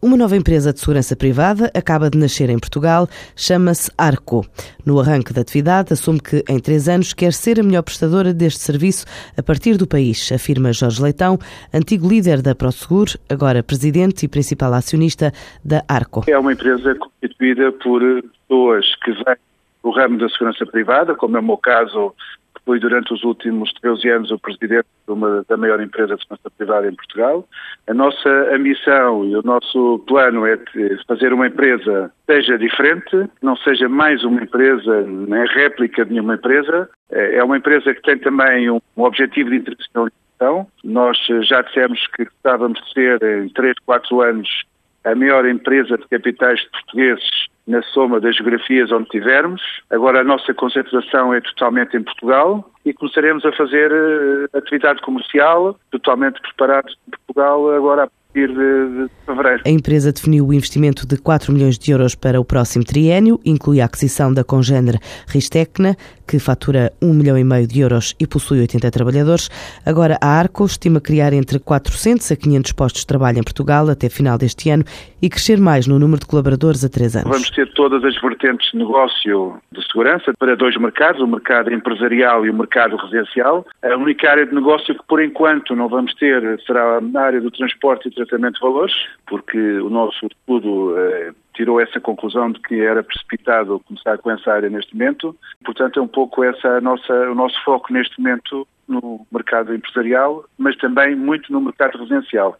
Uma nova empresa de segurança privada acaba de nascer em Portugal, chama-se Arco. No arranque da atividade, assume que em três anos quer ser a melhor prestadora deste serviço a partir do país, afirma Jorge Leitão, antigo líder da Prosegur, agora presidente e principal acionista da Arco. É uma empresa constituída por pessoas que vêm do ramo da segurança privada, como é o meu caso, Fui durante os últimos 13 anos o presidente de uma, da maior empresa de segurança privada em Portugal. A nossa ambição e o nosso plano é fazer uma empresa seja diferente, não seja mais uma empresa, nem réplica de nenhuma empresa. É, é uma empresa que tem também um, objetivo de internacionalização. Nós já dissemos que gostávamos de ser, em 3, 4 anos, a maior empresa de capitais portugueses na soma das geografias onde tivermos. Agora a nossa concentração é totalmente em Portugal e começaremos a fazer uh, atividade comercial totalmente preparados Portugal agora a partir de, fevereiro. A empresa definiu o investimento de 4 milhões de euros para o próximo triênio, inclui a aquisição da congênere Ristecna, que fatura 1 milhão e meio de euros e possui 80 trabalhadores. Agora, a Arco estima criar entre 400 a 500 postos de trabalho em Portugal até final deste ano e crescer mais no número de colaboradores a três anos. Vamos ter todas as vertentes de negócio de segurança para dois mercados, o mercado empresarial e o mercado residencial. A única área de negócio que, por enquanto, não vamos ter será na área do transporte e tratamento de valores, porque o nosso estudo eh, tirou essa conclusão de que era precipitado começar com essa área neste momento. Portanto, é um pouco essa nossa, o nosso foco neste momento no mercado empresarial, mas também muito no mercado residencial.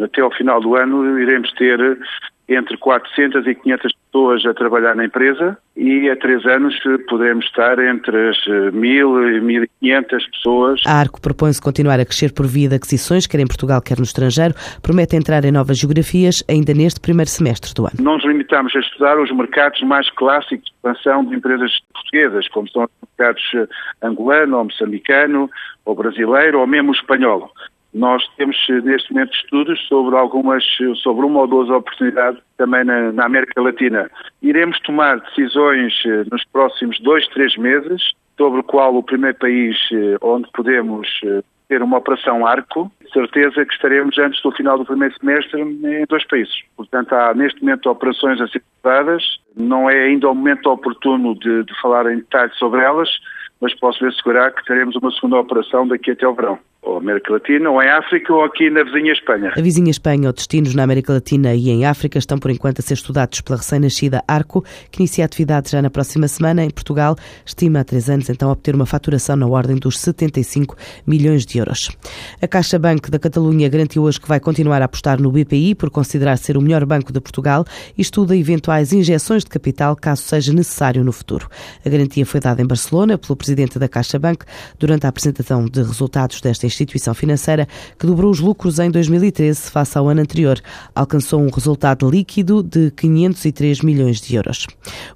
Até ao final do ano iremos ter entre 400 e 500 pessoas a trabalhar na empresa e a três anos poderemos estar entre as 1.000 e 1.500 pessoas. A Arco propõe-se continuar a crescer por via de aquisições, quer em Portugal, quer no estrangeiro. Promete entrar em novas geografias ainda neste primeiro semestre do ano. Não nos limitamos a estudar os mercados mais clássicos de expansão de empresas portuguesas, como são os mercados angolano, ou moçambicano, ou brasileiro, ou mesmo espanhol. Nós temos neste momento estudos sobre algumas, sobre uma ou duas oportunidades também na, na América Latina. Iremos tomar decisões eh, nos próximos dois, três meses sobre o qual o primeiro país eh, onde podemos eh, ter uma operação arco, certeza que estaremos antes do final do primeiro semestre em dois países. Portanto, há neste momento operações a ser não é ainda o momento oportuno de, de falar em detalhes sobre elas, mas posso assegurar que teremos uma segunda operação daqui até ao verão América Latina, ou em África, ou aqui na vizinha Espanha. A vizinha Espanha ou destinos na América Latina e em África estão por enquanto a ser estudados pela recém-nascida Arco, que inicia atividade já na próxima semana em Portugal. Estima há três anos então obter uma faturação na ordem dos 75 milhões de euros. A Caixa Banco da Catalunha garantiu hoje que vai continuar a apostar no BPI por considerar ser o melhor banco de Portugal e estuda eventuais injeções de capital caso seja necessário no futuro. A garantia foi dada em Barcelona pelo presidente da Caixa Banco durante a apresentação de resultados desta instituição financeira que dobrou os lucros em 2013 face ao ano anterior. Alcançou um resultado líquido de 503 milhões de euros.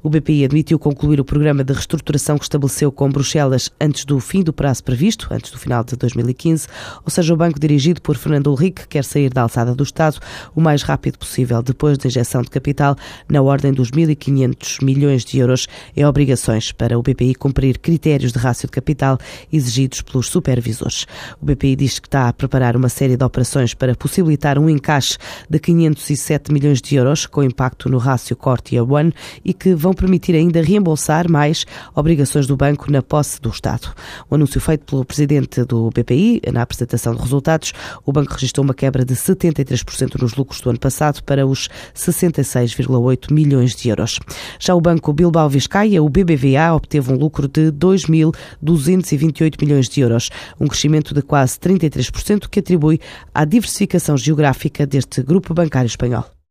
O BPI admitiu concluir o programa de reestruturação que estabeleceu com Bruxelas antes do fim do prazo previsto, antes do final de 2015, ou seja, o banco dirigido por Fernando Henrique quer sair da alçada do Estado o mais rápido possível depois da injeção de capital na ordem dos 1.500 milhões de euros em obrigações para o BPI cumprir critérios de rácio de capital exigidos pelos supervisores. O BPI diz que está a preparar uma série de operações para possibilitar um encaixe de 507 milhões de euros com impacto no rácio Core Tier 1 e que vão permitir ainda reembolsar mais obrigações do banco na posse do Estado. O anúncio feito pelo presidente do BPI na apresentação de resultados, o banco registrou uma quebra de 73% nos lucros do ano passado para os 66,8 milhões de euros. Já o banco Bilbao Vizcaya, o BBVA, obteve um lucro de 2.228 milhões de euros, um crescimento de quase 33%, que atribui à diversificação geográfica deste grupo bancário espanhol.